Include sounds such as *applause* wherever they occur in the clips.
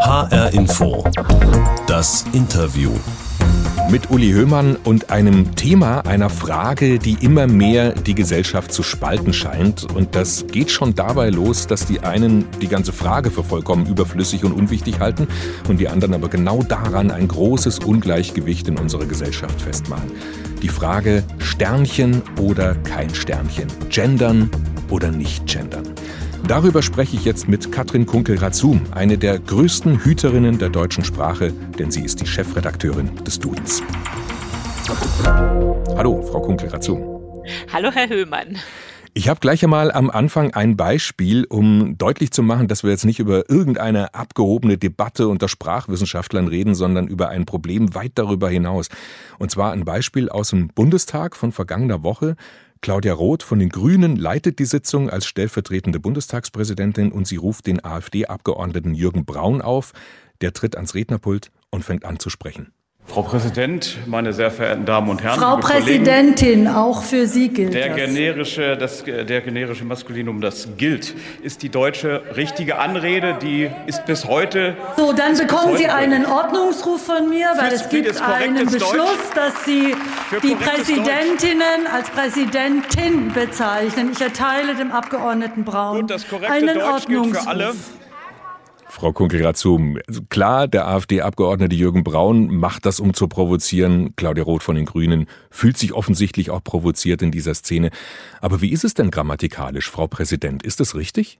HR Info. Das Interview. Mit Uli Höhmann und einem Thema, einer Frage, die immer mehr die Gesellschaft zu spalten scheint. Und das geht schon dabei los, dass die einen die ganze Frage für vollkommen überflüssig und unwichtig halten und die anderen aber genau daran ein großes Ungleichgewicht in unserer Gesellschaft festmachen. Die Frage Sternchen oder kein Sternchen, gendern oder nicht gendern. Darüber spreche ich jetzt mit Katrin Kunkel-Razum, eine der größten Hüterinnen der deutschen Sprache, denn sie ist die Chefredakteurin des Dudens. Hallo, Frau Kunkel-Razum. Hallo, Herr Höhmann. Ich habe gleich einmal am Anfang ein Beispiel, um deutlich zu machen, dass wir jetzt nicht über irgendeine abgehobene Debatte unter Sprachwissenschaftlern reden, sondern über ein Problem weit darüber hinaus. Und zwar ein Beispiel aus dem Bundestag von vergangener Woche. Claudia Roth von den Grünen leitet die Sitzung als stellvertretende Bundestagspräsidentin und sie ruft den AfD-Abgeordneten Jürgen Braun auf. Der tritt ans Rednerpult und fängt an zu sprechen. Frau Präsident, meine sehr verehrten Damen und Herren. Frau Präsidentin, auch für Sie gilt der das. Generische, das. Der generische Maskulinum, das gilt, ist die deutsche richtige Anrede, die ist bis heute. So, dann bekommen Sie einen Ordnungsruf von mir, weil es gibt einen Beschluss, Deutsch, dass Sie die Präsidentinnen Deutsch. als Präsidentin bezeichnen. Ich erteile dem Abgeordneten Braun Gut, das korrekte einen Deutsch Ordnungsruf. Gilt für alle. Frau Kunkel-Razum, klar, der AfD-Abgeordnete Jürgen Braun macht das, um zu provozieren. Claudia Roth von den Grünen fühlt sich offensichtlich auch provoziert in dieser Szene. Aber wie ist es denn grammatikalisch, Frau Präsident? Ist das richtig?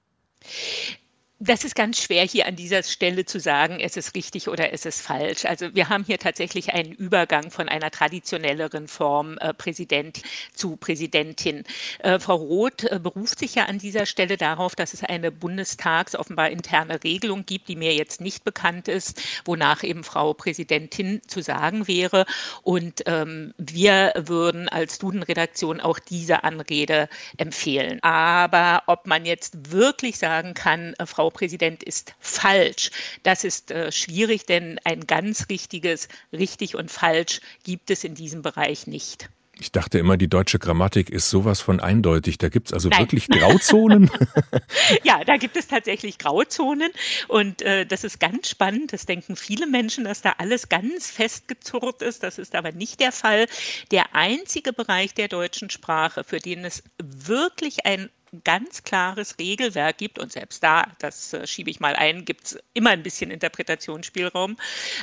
Das ist ganz schwer hier an dieser Stelle zu sagen, es ist richtig oder es ist falsch. Also wir haben hier tatsächlich einen Übergang von einer traditionelleren Form äh, Präsident zu Präsidentin. Äh, Frau Roth äh, beruft sich ja an dieser Stelle darauf, dass es eine bundestags offenbar interne Regelung gibt, die mir jetzt nicht bekannt ist, wonach eben Frau Präsidentin zu sagen wäre. Und ähm, wir würden als Duden-Redaktion auch diese Anrede empfehlen. Aber ob man jetzt wirklich sagen kann, äh, Frau Präsident ist falsch. Das ist äh, schwierig, denn ein ganz richtiges richtig und falsch gibt es in diesem Bereich nicht. Ich dachte immer, die deutsche Grammatik ist sowas von eindeutig. Da gibt es also Nein. wirklich Grauzonen? *laughs* ja, da gibt es tatsächlich Grauzonen. Und äh, das ist ganz spannend. Das denken viele Menschen, dass da alles ganz festgezurrt ist. Das ist aber nicht der Fall. Der einzige Bereich der deutschen Sprache, für den es wirklich ein ganz klares Regelwerk gibt, und selbst da, das äh, schiebe ich mal ein, gibt es immer ein bisschen Interpretationsspielraum,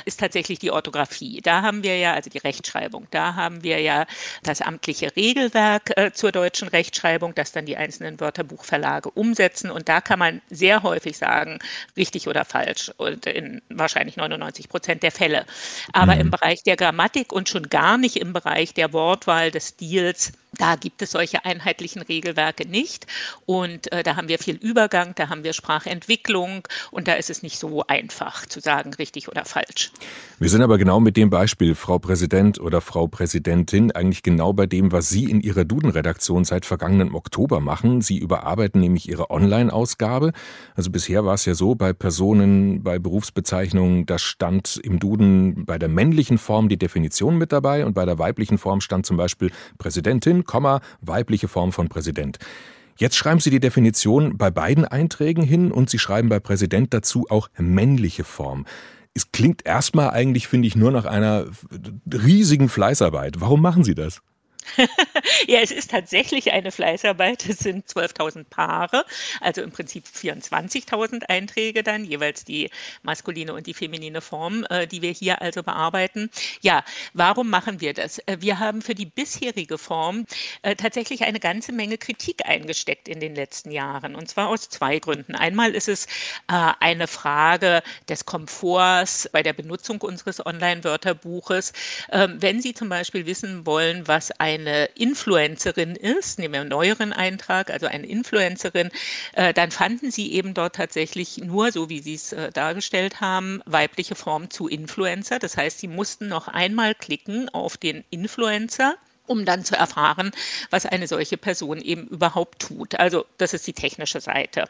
ist tatsächlich die Orthographie. Da haben wir ja, also die Rechtschreibung, da haben wir ja das amtliche Regelwerk äh, zur deutschen Rechtschreibung, das dann die einzelnen Wörterbuchverlage umsetzen. Und da kann man sehr häufig sagen, richtig oder falsch, und in wahrscheinlich 99 Prozent der Fälle. Aber mhm. im Bereich der Grammatik und schon gar nicht im Bereich der Wortwahl, des Stils, da gibt es solche einheitlichen Regelwerke nicht. Und äh, da haben wir viel Übergang, da haben wir Sprachentwicklung und da ist es nicht so einfach zu sagen, richtig oder falsch. Wir sind aber genau mit dem Beispiel, Frau Präsident oder Frau Präsidentin, eigentlich genau bei dem, was Sie in Ihrer Duden-Redaktion seit vergangenen Oktober machen. Sie überarbeiten nämlich Ihre Online-Ausgabe. Also bisher war es ja so, bei Personen, bei Berufsbezeichnungen, da stand im Duden bei der männlichen Form die Definition mit dabei und bei der weiblichen Form stand zum Beispiel Präsidentin Komma, weibliche Form von Präsident. Jetzt schreiben Sie die Definition bei beiden Einträgen hin und Sie schreiben bei Präsident dazu auch männliche Form. Es klingt erstmal eigentlich, finde ich, nur nach einer riesigen Fleißarbeit. Warum machen Sie das? *laughs* ja, es ist tatsächlich eine Fleißarbeit. Es sind 12.000 Paare, also im Prinzip 24.000 Einträge dann, jeweils die maskuline und die feminine Form, äh, die wir hier also bearbeiten. Ja, warum machen wir das? Äh, wir haben für die bisherige Form äh, tatsächlich eine ganze Menge Kritik eingesteckt in den letzten Jahren. Und zwar aus zwei Gründen. Einmal ist es eine Frage des Komforts bei der Benutzung unseres Online-Wörterbuches. Ähm, wenn Sie zum Beispiel wissen wollen, was ein eine Influencerin ist, nehmen wir einen neueren Eintrag, also eine Influencerin, äh, dann fanden sie eben dort tatsächlich nur, so wie sie es äh, dargestellt haben, weibliche Form zu Influencer. Das heißt, sie mussten noch einmal klicken auf den Influencer um dann zu erfahren, was eine solche Person eben überhaupt tut. Also das ist die technische Seite.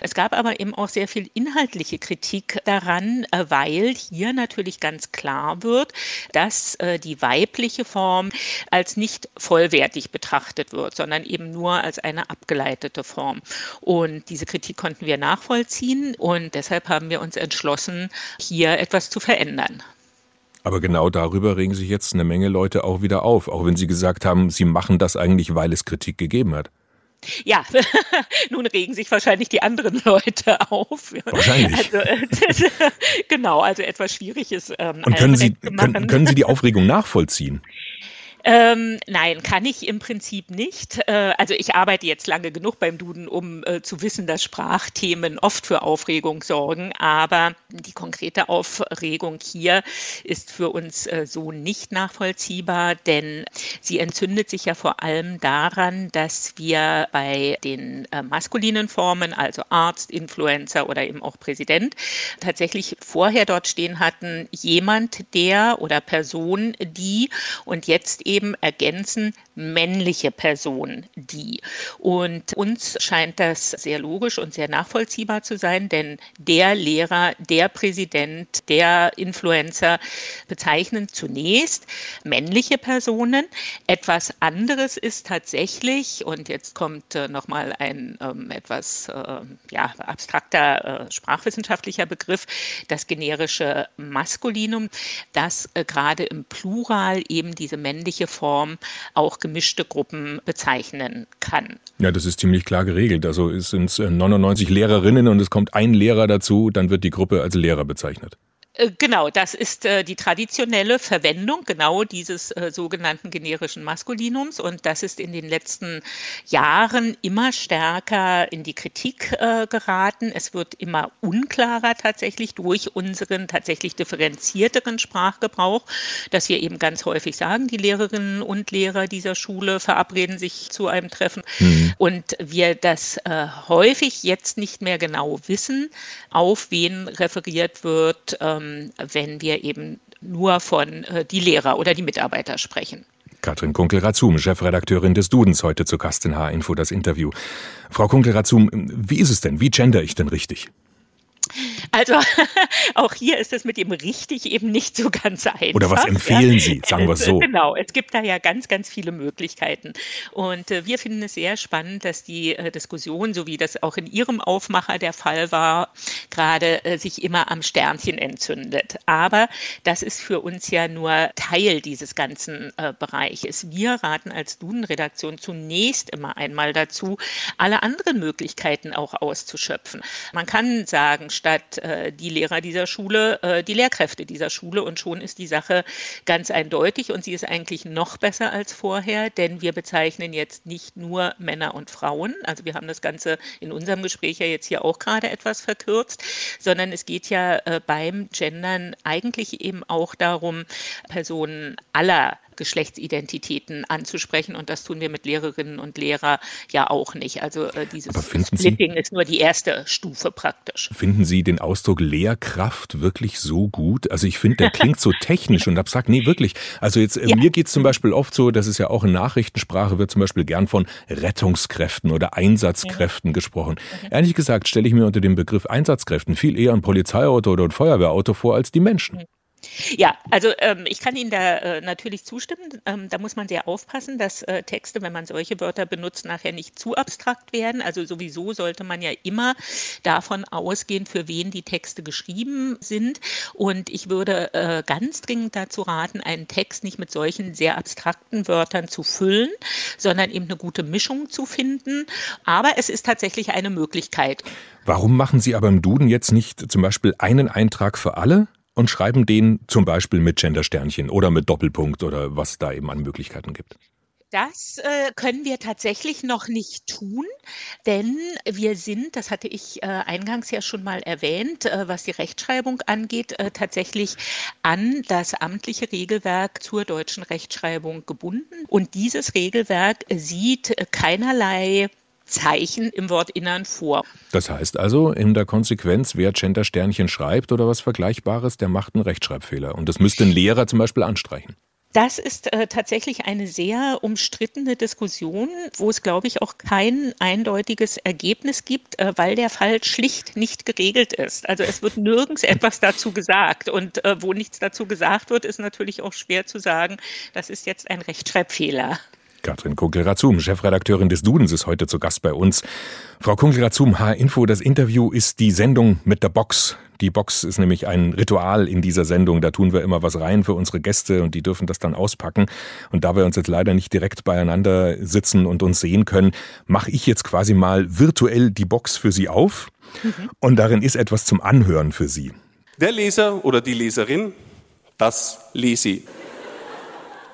Es gab aber eben auch sehr viel inhaltliche Kritik daran, äh, weil hier natürlich ganz klar wird, dass äh, die weibliche Form als nicht vollwertig betrachtet wird, sondern eben nur als eine abgeleitete Form. Und diese Kritik konnten wir nachvollziehen und deshalb haben wir uns entschlossen, hier etwas zu verändern. Aber genau darüber regen sich jetzt eine Menge Leute auch wieder auf, auch wenn sie gesagt haben, sie machen das eigentlich, weil es Kritik gegeben hat. Ja, *laughs* nun regen sich wahrscheinlich die anderen Leute auf. Wahrscheinlich. Also, *laughs* genau, also etwas Schwieriges. Ähm, Und können Sie, können, können Sie die Aufregung nachvollziehen? Ähm, nein, kann ich im Prinzip nicht. Äh, also ich arbeite jetzt lange genug beim Duden, um äh, zu wissen, dass Sprachthemen oft für Aufregung sorgen. Aber die konkrete Aufregung hier ist für uns äh, so nicht nachvollziehbar, denn sie entzündet sich ja vor allem daran, dass wir bei den äh, maskulinen Formen, also Arzt, Influencer oder eben auch Präsident, tatsächlich vorher dort stehen hatten, jemand, der oder Person, die und jetzt ergänzen männliche Person die. Und uns scheint das sehr logisch und sehr nachvollziehbar zu sein, denn der Lehrer, der Präsident, der Influencer bezeichnen zunächst männliche Personen. Etwas anderes ist tatsächlich, und jetzt kommt äh, nochmal ein ähm, etwas äh, ja, abstrakter äh, sprachwissenschaftlicher Begriff, das generische Maskulinum, das äh, gerade im Plural eben diese männliche welche Form auch gemischte Gruppen bezeichnen kann. Ja, das ist ziemlich klar geregelt. Also es sind 99 Lehrerinnen und es kommt ein Lehrer dazu, dann wird die Gruppe als Lehrer bezeichnet. Äh, genau, das ist äh, die traditionelle Verwendung genau dieses äh, sogenannten generischen Maskulinums und das ist in den letzten Jahren immer stärker in die Kritik äh, geraten. Es wird immer unklarer tatsächlich durch unseren tatsächlich differenzierteren Sprachgebrauch, dass wir eben ganz häufig sagen, die Lehrerinnen und Lehrer dieser Schule verabreden sich zu einem Treffen mhm. und wir das äh, häufig jetzt nicht mehr genau wissen, auf wen referiert wird. Ähm, wenn wir eben nur von äh, die Lehrer oder die Mitarbeiter sprechen. Katrin Kunkel-Razum, Chefredakteurin des Dudens, heute zu Gast in H-Info das Interview. Frau Kunkel-Razum, wie ist es denn? Wie gender ich denn richtig? Also *laughs* auch hier ist es mit dem richtig eben nicht so ganz einfach. Oder was empfehlen ja. Sie, sagen wir es so. Genau, es gibt da ja ganz, ganz viele Möglichkeiten. Und äh, wir finden es sehr spannend, dass die äh, Diskussion, so wie das auch in Ihrem Aufmacher der Fall war, gerade äh, sich immer am Sternchen entzündet. Aber das ist für uns ja nur Teil dieses ganzen äh, Bereiches. Wir raten als Duden-Redaktion zunächst immer einmal dazu, alle anderen Möglichkeiten auch auszuschöpfen. Man kann sagen, statt äh, die Lehrer dieser Schule, äh, die Lehrkräfte dieser Schule. Und schon ist die Sache ganz eindeutig und sie ist eigentlich noch besser als vorher, denn wir bezeichnen jetzt nicht nur Männer und Frauen. Also wir haben das Ganze in unserem Gespräch ja jetzt hier auch gerade etwas verkürzt, sondern es geht ja äh, beim Gendern eigentlich eben auch darum, Personen aller Geschlechtsidentitäten anzusprechen. Und das tun wir mit Lehrerinnen und Lehrern ja auch nicht. Also äh, dieses Splitting Sie, ist nur die erste Stufe praktisch. Finden Sie den Ausdruck Lehrkraft wirklich so gut? Also ich finde, der klingt so *laughs* technisch und abstrakt. Nee, wirklich. Also jetzt, äh, ja. mir geht es zum Beispiel oft so, das ist ja auch in Nachrichtensprache, wird zum Beispiel gern von Rettungskräften oder Einsatzkräften ja. gesprochen. Mhm. Ehrlich gesagt stelle ich mir unter dem Begriff Einsatzkräften viel eher ein Polizeiauto oder ein Feuerwehrauto vor als die Menschen. Mhm. Ja, also ähm, ich kann Ihnen da äh, natürlich zustimmen. Ähm, da muss man sehr aufpassen, dass äh, Texte, wenn man solche Wörter benutzt, nachher nicht zu abstrakt werden. Also sowieso sollte man ja immer davon ausgehen, für wen die Texte geschrieben sind. Und ich würde äh, ganz dringend dazu raten, einen Text nicht mit solchen sehr abstrakten Wörtern zu füllen, sondern eben eine gute Mischung zu finden. Aber es ist tatsächlich eine Möglichkeit. Warum machen Sie aber im Duden jetzt nicht zum Beispiel einen Eintrag für alle? Und schreiben den zum Beispiel mit Gendersternchen oder mit Doppelpunkt oder was da eben an Möglichkeiten gibt. Das äh, können wir tatsächlich noch nicht tun, denn wir sind, das hatte ich äh, eingangs ja schon mal erwähnt, äh, was die Rechtschreibung angeht, äh, tatsächlich an das amtliche Regelwerk zur deutschen Rechtschreibung gebunden. Und dieses Regelwerk sieht keinerlei Zeichen im Wortinnern vor. Das heißt also, in der Konsequenz, wer Gender-Sternchen schreibt oder was Vergleichbares, der macht einen Rechtschreibfehler. Und das müsste ein Lehrer zum Beispiel anstreichen. Das ist äh, tatsächlich eine sehr umstrittene Diskussion, wo es, glaube ich, auch kein eindeutiges Ergebnis gibt, äh, weil der Fall schlicht nicht geregelt ist. Also es wird nirgends etwas dazu gesagt. Und äh, wo nichts dazu gesagt wird, ist natürlich auch schwer zu sagen, das ist jetzt ein Rechtschreibfehler. Katrin Kunkel-Razum, Chefredakteurin des Dudens, ist heute zu Gast bei uns. Frau Kunkel-Razum, H-Info, das Interview ist die Sendung mit der Box. Die Box ist nämlich ein Ritual in dieser Sendung. Da tun wir immer was rein für unsere Gäste und die dürfen das dann auspacken. Und da wir uns jetzt leider nicht direkt beieinander sitzen und uns sehen können, mache ich jetzt quasi mal virtuell die Box für Sie auf. Mhm. Und darin ist etwas zum Anhören für Sie. Der Leser oder die Leserin, das Lesi.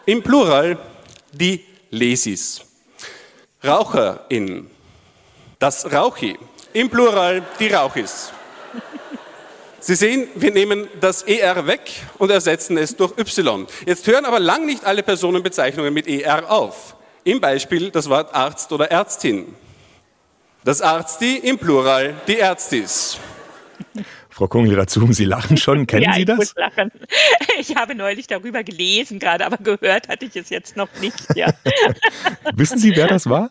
Im Plural die Lesis. RaucherInnen, das Rauchi. Im Plural die Rauchis. Sie sehen, wir nehmen das ER weg und ersetzen es durch Y. Jetzt hören aber lang nicht alle Personenbezeichnungen mit ER auf. Im Beispiel das Wort Arzt oder Ärztin. Das Arzti im Plural die Ärztis. *laughs* Frau Kungel-Razum, Sie lachen schon. Kennen ja, Sie das? Ich, muss lachen. *laughs* ich habe neulich darüber gelesen gerade, aber gehört hatte ich es jetzt noch nicht. Ja. *laughs* Wissen Sie, wer das war?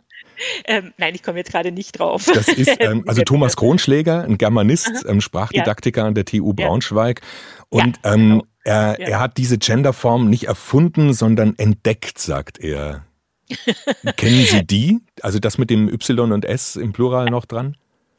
Ähm, nein, ich komme jetzt gerade nicht drauf. Das ist ähm, also Thomas Kronschläger, ein Germanist, ähm, Sprachdidaktiker ja. an der TU Braunschweig. Und ja, ähm, genau. er, er hat diese Genderform nicht erfunden, sondern entdeckt, sagt er. Kennen Sie die? Also das mit dem Y und S im Plural noch dran?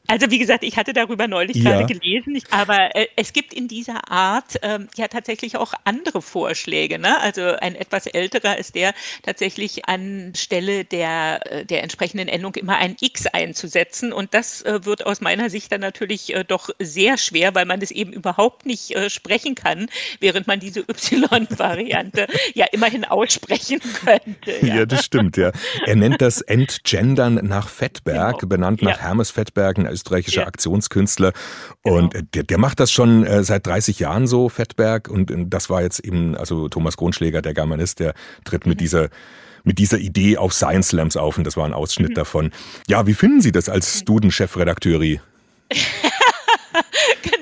Also wie gesagt, ich hatte darüber neulich ja. gerade gelesen, aber äh, es gibt in dieser Art ähm, ja tatsächlich auch andere Vorschläge. Ne? Also ein etwas älterer ist der tatsächlich anstelle der, äh, der entsprechenden Endung immer ein X einzusetzen und das äh, wird aus meiner Sicht dann natürlich äh, doch sehr schwer, weil man das eben überhaupt nicht äh, sprechen kann, während man diese Y-Variante *laughs* ja immerhin aussprechen könnte. Ja. ja. das stimmt, ja. Er nennt das Entgendern nach Fettberg, genau. benannt nach ja. Hermes Fettberg, österreichischer ja. Aktionskünstler. Genau. Und der, der macht das schon äh, seit 30 Jahren so, Fettberg. Und äh, das war jetzt eben, also Thomas Kronschläger, der Germanist, der tritt mit mhm. dieser mit dieser Idee auf Science Slams auf und das war ein Ausschnitt mhm. davon. Ja, wie finden Sie das als Student-Chefredakteuri? *laughs*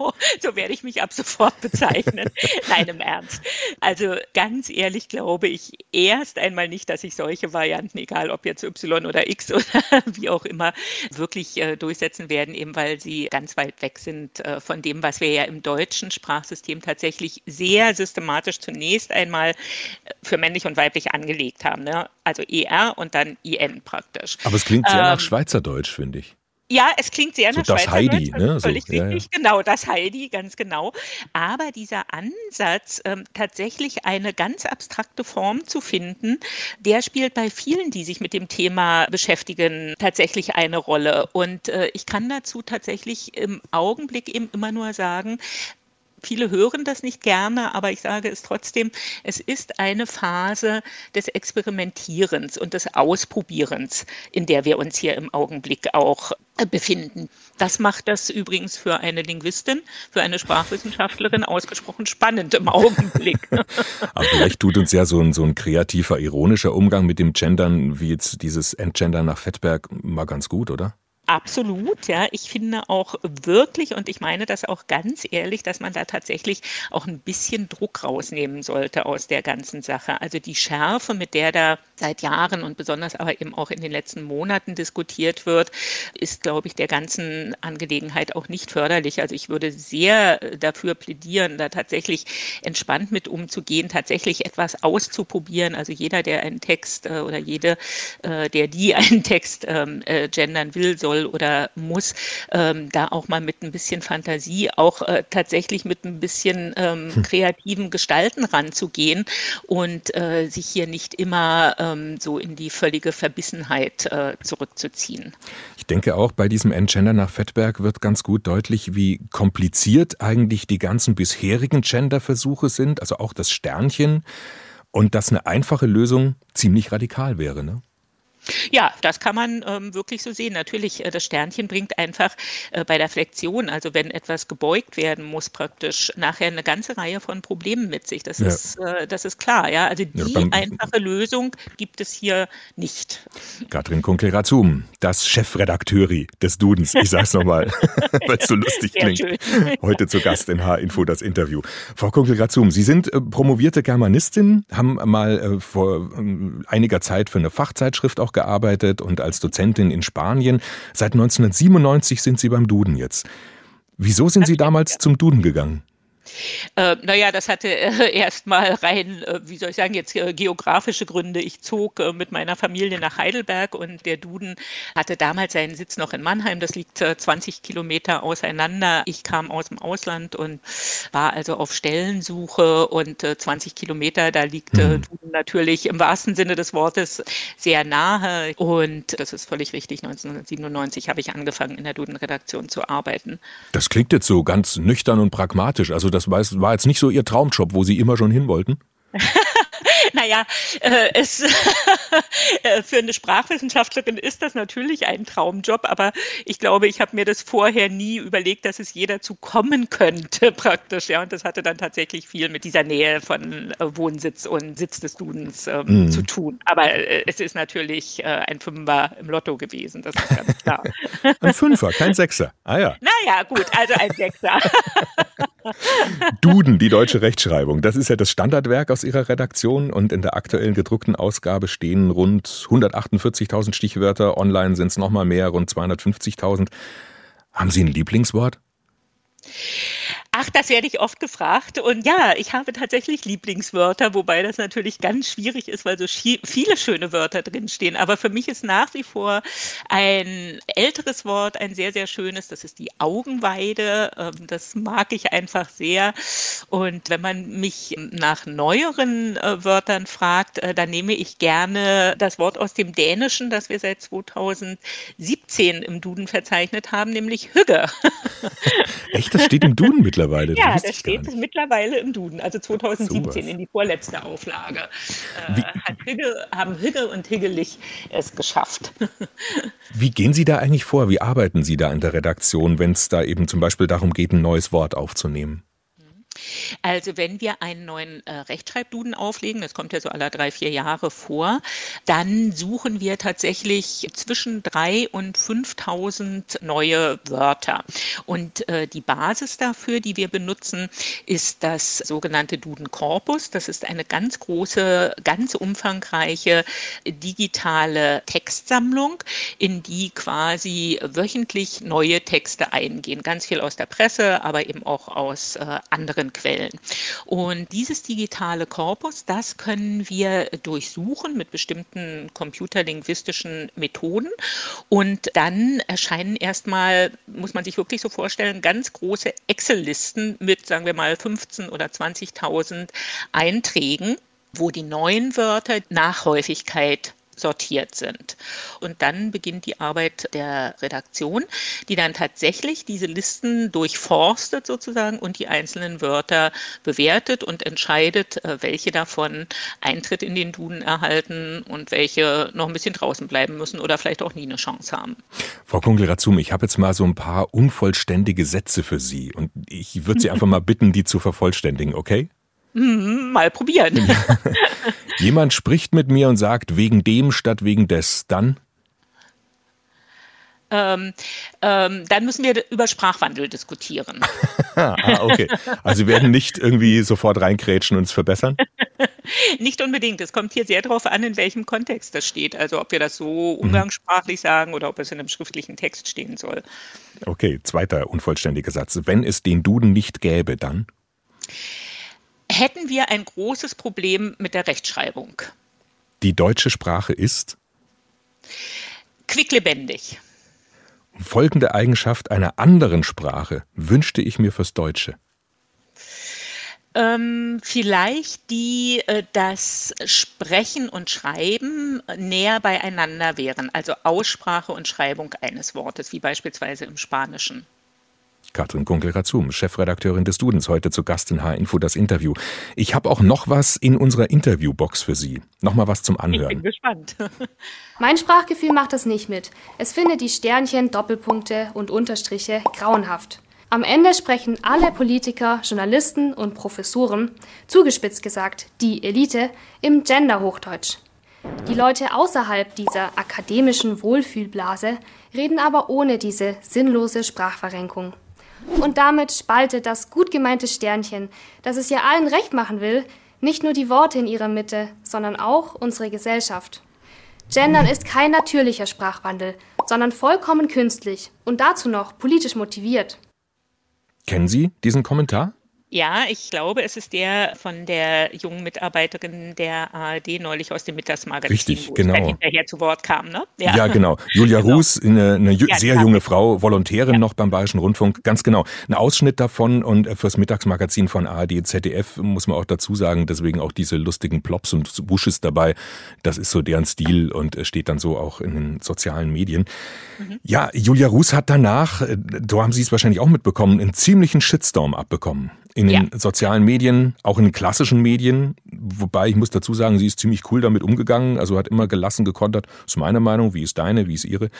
genau, so werde ich mich ab sofort bezeichnen. *laughs* Nein, im Ernst. Also ganz ehrlich glaube ich erst einmal nicht, dass sich solche Varianten, egal ob jetzt Y oder X oder *laughs* wie auch immer, wirklich äh, durchsetzen werden, eben weil sie ganz weit weg sind äh, von dem, was wir ja im deutschen Sprachsystem tatsächlich sehr systematisch zunächst einmal äh, für männlich und weiblich angelegt haben. Ne? Also ER und dann IN praktisch. Aber es klingt sehr ähm, nach Schweizerdeutsch, finde ich. Ja, es klingt sehr nach so das Heidi, ne? völlig so, richtig, ja, ja. genau, das Heidi, ganz genau. Aber dieser Ansatz, ähm, tatsächlich eine ganz abstrakte Form zu finden, der spielt bei vielen, die sich mit dem Thema beschäftigen, tatsächlich eine Rolle. Und äh, ich kann dazu tatsächlich im Augenblick eben immer nur sagen, Viele hören das nicht gerne, aber ich sage es trotzdem, es ist eine Phase des Experimentierens und des Ausprobierens, in der wir uns hier im Augenblick auch äh, befinden. Das macht das übrigens für eine Linguistin, für eine Sprachwissenschaftlerin ausgesprochen spannend im Augenblick. *laughs* *laughs* aber vielleicht tut uns ja so ein, so ein kreativer, ironischer Umgang mit dem Gendern, wie jetzt dieses Entgendern nach Fettberg, mal ganz gut, oder? Absolut, ja. Ich finde auch wirklich, und ich meine das auch ganz ehrlich, dass man da tatsächlich auch ein bisschen Druck rausnehmen sollte aus der ganzen Sache. Also die Schärfe, mit der da seit Jahren und besonders aber eben auch in den letzten Monaten diskutiert wird, ist, glaube ich, der ganzen Angelegenheit auch nicht förderlich. Also ich würde sehr dafür plädieren, da tatsächlich entspannt mit umzugehen, tatsächlich etwas auszuprobieren. Also jeder, der einen Text äh, oder jede, äh, der die einen Text ähm, äh, gendern will, soll soll oder muss, ähm, da auch mal mit ein bisschen Fantasie, auch äh, tatsächlich mit ein bisschen ähm, hm. kreativen Gestalten ranzugehen und äh, sich hier nicht immer ähm, so in die völlige Verbissenheit äh, zurückzuziehen. Ich denke auch bei diesem Entgender nach Fettberg wird ganz gut deutlich, wie kompliziert eigentlich die ganzen bisherigen Gender-Versuche sind, also auch das Sternchen und dass eine einfache Lösung ziemlich radikal wäre. Ne? Ja, das kann man ähm, wirklich so sehen. Natürlich, äh, das Sternchen bringt einfach äh, bei der Flexion, also wenn etwas gebeugt werden muss, praktisch nachher eine ganze Reihe von Problemen mit sich. Das, ja. ist, äh, das ist klar. Ja? Also die ja, einfache Lösung gibt es hier nicht. Katrin Kunkel-Razum, das Chefredakteuri des Dudens. Ich sag's nochmal, *laughs* *laughs* weil es so lustig Sehr klingt. Schön. Heute zu Gast in H-Info das Interview. Frau Kunkel-Razum, Sie sind äh, promovierte Germanistin, haben mal äh, vor ähm, einiger Zeit für eine Fachzeitschrift auch gearbeitet und als Dozentin in Spanien. Seit 1997 sind Sie beim Duden jetzt. Wieso sind Sie damals zum Duden gegangen? Äh, naja, das hatte äh, *laughs* erstmal rein, äh, wie soll ich sagen, jetzt äh, geografische Gründe. Ich zog äh, mit meiner Familie nach Heidelberg und der Duden hatte damals seinen Sitz noch in Mannheim. Das liegt 20 äh, Kilometer auseinander. Ich kam aus dem Ausland und war also auf Stellensuche und 20 Kilometer, da liegt mhm. Duden natürlich im wahrsten Sinne des Wortes sehr nahe. Und das ist völlig richtig. 1997 habe ich angefangen, in der Duden-Redaktion zu arbeiten. Das klingt jetzt so ganz nüchtern und pragmatisch. Also das war jetzt nicht so Ihr Traumjob, wo Sie immer schon hin wollten? *laughs* *laughs* naja, äh, es, *laughs* äh, für eine Sprachwissenschaftlerin ist das natürlich ein Traumjob, aber ich glaube, ich habe mir das vorher nie überlegt, dass es jeder zu kommen könnte, *laughs* praktisch. Ja, und das hatte dann tatsächlich viel mit dieser Nähe von äh, Wohnsitz und Sitz des Dudens ähm, mm. zu tun. Aber äh, es ist natürlich äh, ein Fünfer im Lotto gewesen, das ist ganz klar. ein Fünfer, kein Sechser. Ah ja. Naja, gut, also ein Sechser. Duden, die deutsche Rechtschreibung. Das ist ja das Standardwerk aus Ihrer Redaktion und in der aktuellen gedruckten Ausgabe stehen rund 148.000 Stichwörter. Online sind es nochmal mehr, rund 250.000. Haben Sie ein Lieblingswort? Ach, das werde ich oft gefragt. Und ja, ich habe tatsächlich Lieblingswörter, wobei das natürlich ganz schwierig ist, weil so viele schöne Wörter drinstehen. Aber für mich ist nach wie vor ein älteres Wort ein sehr, sehr schönes. Das ist die Augenweide. Ähm, das mag ich einfach sehr. Und wenn man mich nach neueren äh, Wörtern fragt, äh, dann nehme ich gerne das Wort aus dem Dänischen, das wir seit 2017 im Duden verzeichnet haben, nämlich Hügge. *laughs* Echt? Das steht im Duden mittlerweile? Mittlerweile. Ja, das steht mittlerweile im Duden, also 2017 Super. in die vorletzte Auflage. Äh, hat Hügge, haben Hügge und Higgelich es geschafft. *laughs* Wie gehen Sie da eigentlich vor? Wie arbeiten Sie da in der Redaktion, wenn es da eben zum Beispiel darum geht, ein neues Wort aufzunehmen? Also wenn wir einen neuen äh, Rechtschreibduden auflegen, das kommt ja so alle drei, vier Jahre vor, dann suchen wir tatsächlich zwischen drei und 5000 neue Wörter. Und äh, die Basis dafür, die wir benutzen, ist das sogenannte Duden Corpus. Das ist eine ganz große, ganz umfangreiche digitale Textsammlung, in die quasi wöchentlich neue Texte eingehen. Ganz viel aus der Presse, aber eben auch aus äh, anderen Quellen. Und dieses digitale Korpus, das können wir durchsuchen mit bestimmten computerlinguistischen Methoden. Und dann erscheinen erstmal, muss man sich wirklich so vorstellen, ganz große Excel-Listen mit, sagen wir mal, 15.000 oder 20.000 Einträgen wo die neuen Wörter nach Häufigkeit sortiert sind. Und dann beginnt die Arbeit der Redaktion, die dann tatsächlich diese Listen durchforstet sozusagen und die einzelnen Wörter bewertet und entscheidet, äh, welche davon Eintritt in den Duden erhalten und welche noch ein bisschen draußen bleiben müssen oder vielleicht auch nie eine Chance haben. Frau Kungel-Razum, ich habe jetzt mal so ein paar unvollständige Sätze für Sie und ich würde Sie *laughs* einfach mal bitten, die zu vervollständigen, okay? Hm, mal probieren. *laughs* Jemand spricht mit mir und sagt wegen dem statt wegen des. Dann? Ähm, ähm, dann müssen wir über Sprachwandel diskutieren. *laughs* ah, okay. Also wir werden nicht irgendwie sofort reinkrätschen und es verbessern? *laughs* nicht unbedingt. Es kommt hier sehr darauf an, in welchem Kontext das steht. Also ob wir das so mhm. umgangssprachlich mhm. sagen oder ob es in einem schriftlichen Text stehen soll. Okay, zweiter unvollständiger Satz. Wenn es den Duden nicht gäbe, dann? Hätten wir ein großes Problem mit der Rechtschreibung. Die deutsche Sprache ist? Quicklebendig. Folgende Eigenschaft einer anderen Sprache wünschte ich mir fürs Deutsche. Ähm, vielleicht die, äh, das Sprechen und Schreiben näher beieinander wären, also Aussprache und Schreibung eines Wortes, wie beispielsweise im Spanischen. Katrin Kunkel-Razum, Chefredakteurin des Dudens, heute zu Gast in H-Info das Interview. Ich habe auch noch was in unserer Interviewbox für Sie. Noch mal was zum Anhören. Ich bin gespannt. *laughs* mein Sprachgefühl macht das nicht mit. Es findet die Sternchen, Doppelpunkte und Unterstriche grauenhaft. Am Ende sprechen alle Politiker, Journalisten und Professoren, zugespitzt gesagt die Elite, im Gender-Hochdeutsch. Die Leute außerhalb dieser akademischen Wohlfühlblase reden aber ohne diese sinnlose Sprachverrenkung. Und damit spaltet das gut gemeinte Sternchen, das es ja allen recht machen will, nicht nur die Worte in ihrer Mitte, sondern auch unsere Gesellschaft. Gendern ist kein natürlicher Sprachwandel, sondern vollkommen künstlich und dazu noch politisch motiviert. Kennen Sie diesen Kommentar? Ja, ich glaube, es ist der von der jungen Mitarbeiterin der ARD neulich aus dem Mittagsmagazin, Richtig, wo genau. hinterher zu Wort kam. Ne? Ja. ja genau. Julia *laughs* genau. Ruß, eine, eine ja, sehr junge Frau, Volontärin ja. noch beim Bayerischen Rundfunk. Ganz genau. Ein Ausschnitt davon und fürs Mittagsmagazin von ARD, ZDF muss man auch dazu sagen, deswegen auch diese lustigen Plops und Bushes dabei. Das ist so deren Stil und steht dann so auch in den sozialen Medien. Mhm. Ja, Julia Ruß hat danach, da haben Sie es wahrscheinlich auch mitbekommen, einen ziemlichen Shitstorm abbekommen in den ja. sozialen Medien, auch in den klassischen Medien. Wobei ich muss dazu sagen, sie ist ziemlich cool damit umgegangen, also hat immer gelassen gekontert. Das ist meine Meinung, wie ist deine, wie ist ihre?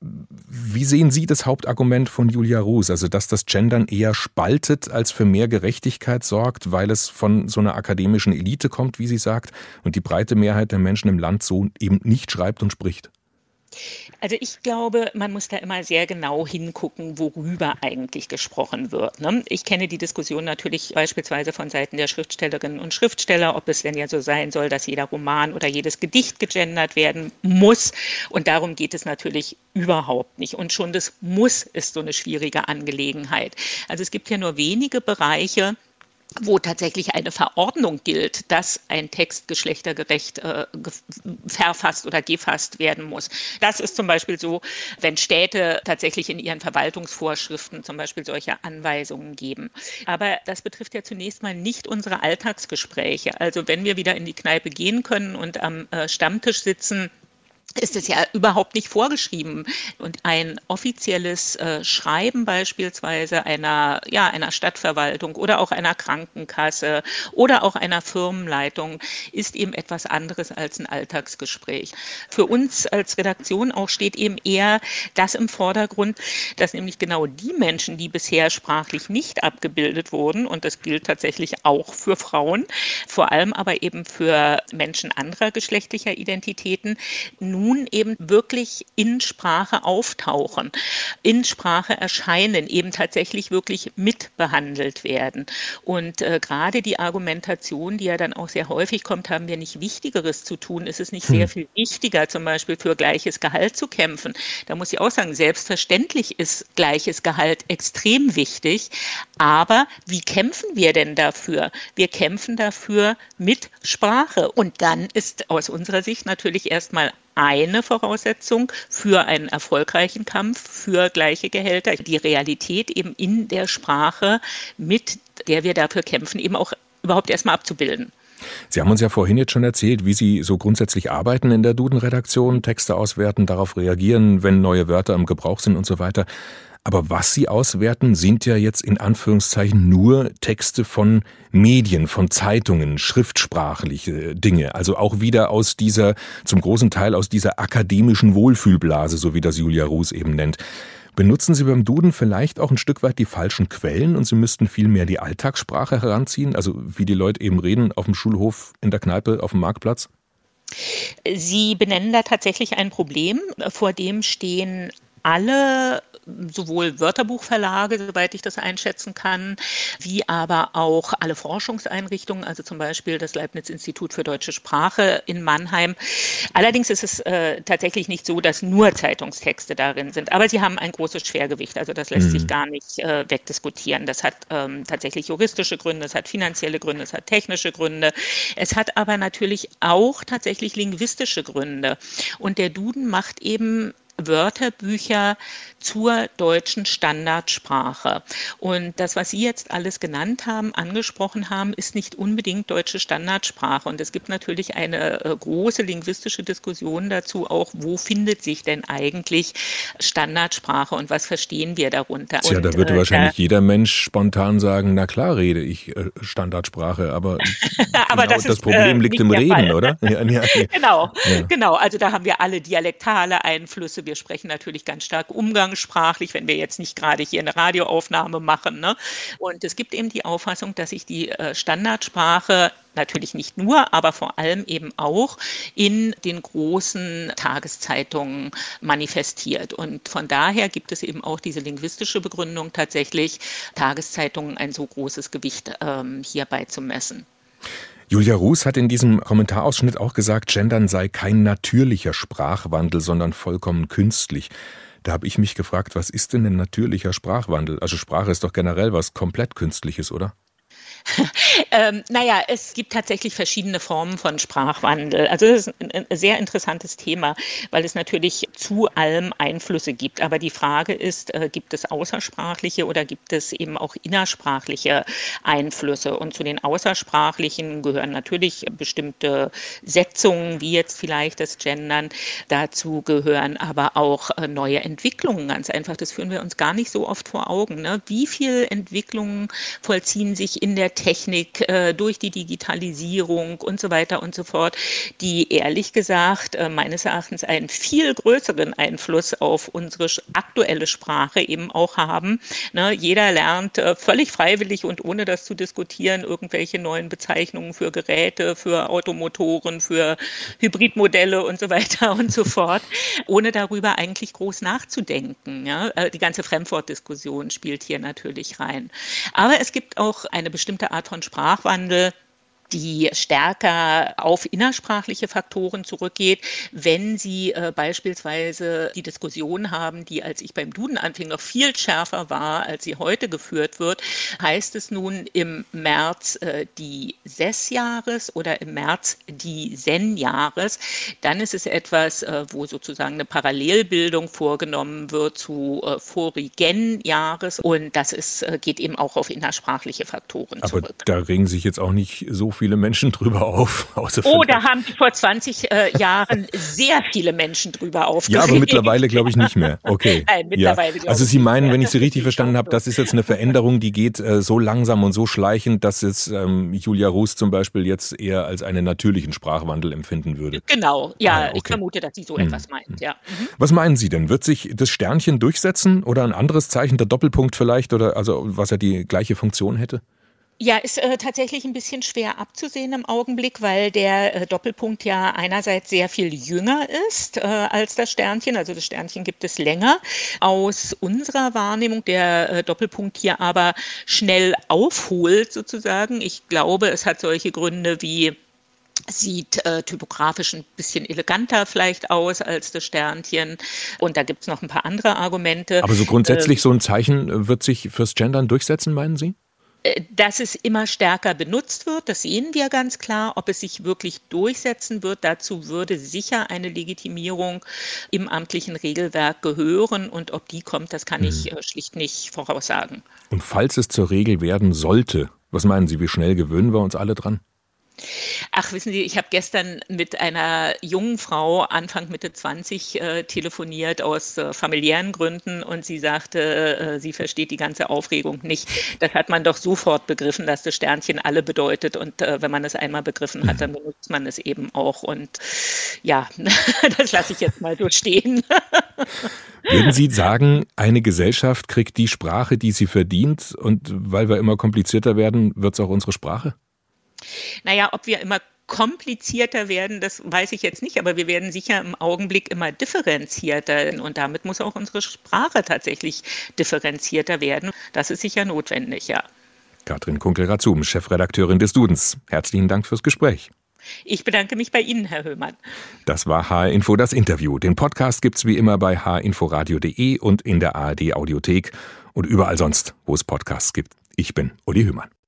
Wie sehen Sie das Hauptargument von Julia Ruß, also dass das Gendern eher spaltet als für mehr Gerechtigkeit sorgt, weil es von so einer akademischen Elite kommt, wie sie sagt, und die breite Mehrheit der Menschen im Land so eben nicht schreibt und spricht? Also ich glaube, man muss da immer sehr genau hingucken, worüber eigentlich gesprochen wird. Ne? Ich kenne die Diskussion natürlich beispielsweise von Seiten der Schriftstellerinnen und Schriftsteller, ob es denn ja so sein soll, dass jeder Roman oder jedes Gedicht gegendert werden muss. Und darum geht es natürlich überhaupt nicht. Und schon das Muss ist so eine schwierige Angelegenheit. Also es gibt ja nur wenige Bereiche, wo tatsächlich eine Verordnung gilt, dass ein Text geschlechtergerecht äh, verfasst oder gefasst werden muss. Das ist zum Beispiel so, wenn Städte tatsächlich in ihren Verwaltungsvorschriften zum Beispiel solche Anweisungen geben. Aber das betrifft ja zunächst mal nicht unsere Alltagsgespräche. Also wenn wir wieder in die Kneipe gehen können und am äh, Stammtisch sitzen, ist es ja überhaupt nicht vorgeschrieben. Und ein offizielles äh, Schreiben beispielsweise einer, ja, einer Stadtverwaltung oder auch einer Krankenkasse oder auch einer Firmenleitung ist eben etwas anderes als ein Alltagsgespräch. Für uns als Redaktion auch steht eben eher das im Vordergrund, dass nämlich genau die Menschen, die bisher sprachlich nicht abgebildet wurden, und das gilt tatsächlich auch für Frauen, vor allem aber eben für Menschen anderer geschlechtlicher Identitäten, nun nun eben wirklich in Sprache auftauchen, in Sprache erscheinen, eben tatsächlich wirklich mitbehandelt werden. Und äh, gerade die Argumentation, die ja dann auch sehr häufig kommt, haben wir nicht Wichtigeres zu tun, ist es nicht sehr hm. viel wichtiger, zum Beispiel für gleiches Gehalt zu kämpfen. Da muss ich auch sagen, selbstverständlich ist gleiches Gehalt extrem wichtig, aber wie kämpfen wir denn dafür? Wir kämpfen dafür mit Sprache. Und dann ist aus unserer Sicht natürlich erstmal eine Voraussetzung für einen erfolgreichen Kampf für gleiche Gehälter. Die Realität eben in der Sprache, mit der wir dafür kämpfen, eben auch überhaupt erstmal abzubilden. Sie haben uns ja vorhin jetzt schon erzählt, wie Sie so grundsätzlich arbeiten in der Duden-Redaktion, Texte auswerten, darauf reagieren, wenn neue Wörter im Gebrauch sind und so weiter. Aber was Sie auswerten, sind ja jetzt in Anführungszeichen nur Texte von Medien, von Zeitungen, schriftsprachliche Dinge. Also auch wieder aus dieser, zum großen Teil aus dieser akademischen Wohlfühlblase, so wie das Julia Ruß eben nennt. Benutzen Sie beim Duden vielleicht auch ein Stück weit die falschen Quellen und Sie müssten viel mehr die Alltagssprache heranziehen, also wie die Leute eben reden auf dem Schulhof, in der Kneipe, auf dem Marktplatz? Sie benennen da tatsächlich ein Problem, vor dem stehen alle sowohl Wörterbuchverlage, soweit ich das einschätzen kann, wie aber auch alle Forschungseinrichtungen, also zum Beispiel das Leibniz-Institut für deutsche Sprache in Mannheim. Allerdings ist es äh, tatsächlich nicht so, dass nur Zeitungstexte darin sind, aber sie haben ein großes Schwergewicht, also das lässt mhm. sich gar nicht äh, wegdiskutieren. Das hat ähm, tatsächlich juristische Gründe, es hat finanzielle Gründe, es hat technische Gründe, es hat aber natürlich auch tatsächlich linguistische Gründe. Und der Duden macht eben Wörterbücher zur deutschen Standardsprache. Und das, was Sie jetzt alles genannt haben, angesprochen haben, ist nicht unbedingt deutsche Standardsprache. Und es gibt natürlich eine äh, große linguistische Diskussion dazu auch, wo findet sich denn eigentlich Standardsprache und was verstehen wir darunter? Tja, und, da würde äh, wahrscheinlich jeder Mensch spontan sagen, na klar rede ich äh, Standardsprache, aber, *laughs* aber genau, das, das, Problem äh, liegt im Reden, Fall. oder? *laughs* Ja, ja, genau, ja. genau. Also da haben wir alle dialektale Einflüsse. Wir sprechen natürlich ganz stark umgangssprachlich, wenn wir jetzt nicht gerade hier eine Radioaufnahme machen. Ne? Und es gibt eben die Auffassung, dass sich die äh, Standardsprache natürlich nicht nur, aber vor allem eben auch in den großen Tageszeitungen manifestiert. Und von daher gibt es eben auch diese linguistische Begründung tatsächlich, Tageszeitungen ein so großes Gewicht ähm, hierbei zu messen. Julia Ruß hat in diesem Kommentarausschnitt auch gesagt, Gendern sei kein natürlicher Sprachwandel, sondern vollkommen künstlich. Da habe ich mich gefragt, was ist denn ein natürlicher Sprachwandel? Also Sprache ist doch generell was komplett Künstliches, oder? *laughs* ähm, naja, es gibt tatsächlich verschiedene Formen von Sprachwandel. Also das ist ein, ein, sehr interessantes Thema, weil es natürlich zu allem Einflüsse gibt. Aber die Frage ist, äh, gibt es außersprachliche oder gibt es eben auch innersprachliche Einflüsse? Und zu den außersprachlichen gehören natürlich bestimmte Setzungen, wie jetzt vielleicht das Gendern. Dazu gehören aber auch äh, neue Entwicklungen ganz einfach. Das führen wir uns gar nicht so oft vor Augen. Ne? Wie viele Entwicklungen vollziehen sich in der Technik, äh, durch die Digitalisierung und so weiter und so fort, die ehrlich gesagt äh, meines Erachtens einen viel größeren Einfluss auf unsere aktuelle Sprache eben auch haben. Ne, jeder lernt äh, völlig freiwillig und ohne das zu diskutieren irgendwelche neuen Bezeichnungen für Geräte, für Automotoren, für Hybridmodelle und so weiter und so fort, ohne darüber eigentlich groß nachzudenken. Ja? Die ganze Fremdwortdiskussion spielt hier natürlich rein. Aber es gibt auch eine bestimmte Art von Sprachwandel die stärker auf innersprachliche Faktoren zurückgeht, wenn Sie äh, beispielsweise die Diskussion haben, die als ich beim Duden anfing noch viel schärfer war, als sie heute geführt wird, heißt es nun im März äh, die Sess-Jahres oder im März die Sen-Jahres, dann ist es etwas, äh, wo sozusagen eine Parallelbildung vorgenommen wird zu äh, vorigen Jahres und das ist, äh, geht eben auch auf innersprachliche Faktoren Aber zurück. da regen sich jetzt auch nicht so viele Menschen drüber auf. *laughs* oh, da haben vor 20 äh, Jahren sehr viele Menschen drüber aufgeregt. Ja, aber mittlerweile glaube ich nicht mehr. Okay. *laughs* Nein, mittlerweile ja. Also Sie meinen, wenn ich Sie richtig verstanden habe, das ist jetzt eine Veränderung, die geht äh, so langsam und so schleichend, dass es ähm, Julia Ruß zum Beispiel jetzt eher als einen natürlichen Sprachwandel empfinden würde. Genau, ja, ah, okay. ich vermute, dass sie so hm. etwas meint, ja. Mhm. Was meinen Sie denn? Wird sich das Sternchen durchsetzen oder ein anderes Zeichen, der Doppelpunkt vielleicht, oder also was ja die gleiche Funktion hätte? Ja, ist äh, tatsächlich ein bisschen schwer abzusehen im Augenblick, weil der äh, Doppelpunkt ja einerseits sehr viel jünger ist äh, als das Sternchen. Also das Sternchen gibt es länger. Aus unserer Wahrnehmung der äh, Doppelpunkt hier aber schnell aufholt sozusagen. Ich glaube, es hat solche Gründe wie sieht äh, typografisch ein bisschen eleganter vielleicht aus als das Sternchen. Und da gibt es noch ein paar andere Argumente. Aber so grundsätzlich, äh, so ein Zeichen wird sich fürs Gendern durchsetzen, meinen Sie? Äh, dass es immer stärker benutzt wird, das sehen wir ganz klar. Ob es sich wirklich durchsetzen wird, dazu würde sicher eine Legitimierung im amtlichen Regelwerk gehören. Und ob die kommt, das kann ich mhm. äh, schlicht nicht voraussagen. Und falls es zur Regel werden sollte, was meinen Sie, wie schnell gewöhnen wir uns alle dran? Ach, wissen Sie, ich habe gestern mit einer jungen Frau, Anfang Mitte 20, äh, telefoniert aus äh, familiären Gründen und sie sagte, äh, sie versteht die ganze Aufregung nicht. Das hat man doch sofort begriffen, dass das Sternchen alle bedeutet und äh, wenn man es einmal begriffen hat, dann benutzt man es eben auch und ja, *laughs* das lasse ich jetzt mal durchstehen. *laughs* Würden Sie sagen, eine Gesellschaft kriegt die Sprache, die sie verdient und weil wir immer komplizierter werden, wird es auch unsere Sprache? Naja, ob wir immer komplizierter werden, das weiß ich jetzt nicht, aber wir werden sicher im Augenblick immer differenzierter und damit muss auch unsere Sprache tatsächlich differenzierter werden. Das ist sicher notwendig, ja. Katrin Kunkel-Razum, Chefredakteurin des Dudens. Herzlichen Dank fürs Gespräch. Ich bedanke mich bei Ihnen, Herr Höhmann. Das war HR Info das Interview. Den Podcast gibt's wie immer bei hrinforadio.de und in der ARD Audiothek und überall sonst, wo es Podcasts gibt. Ich bin Uli Höhmann.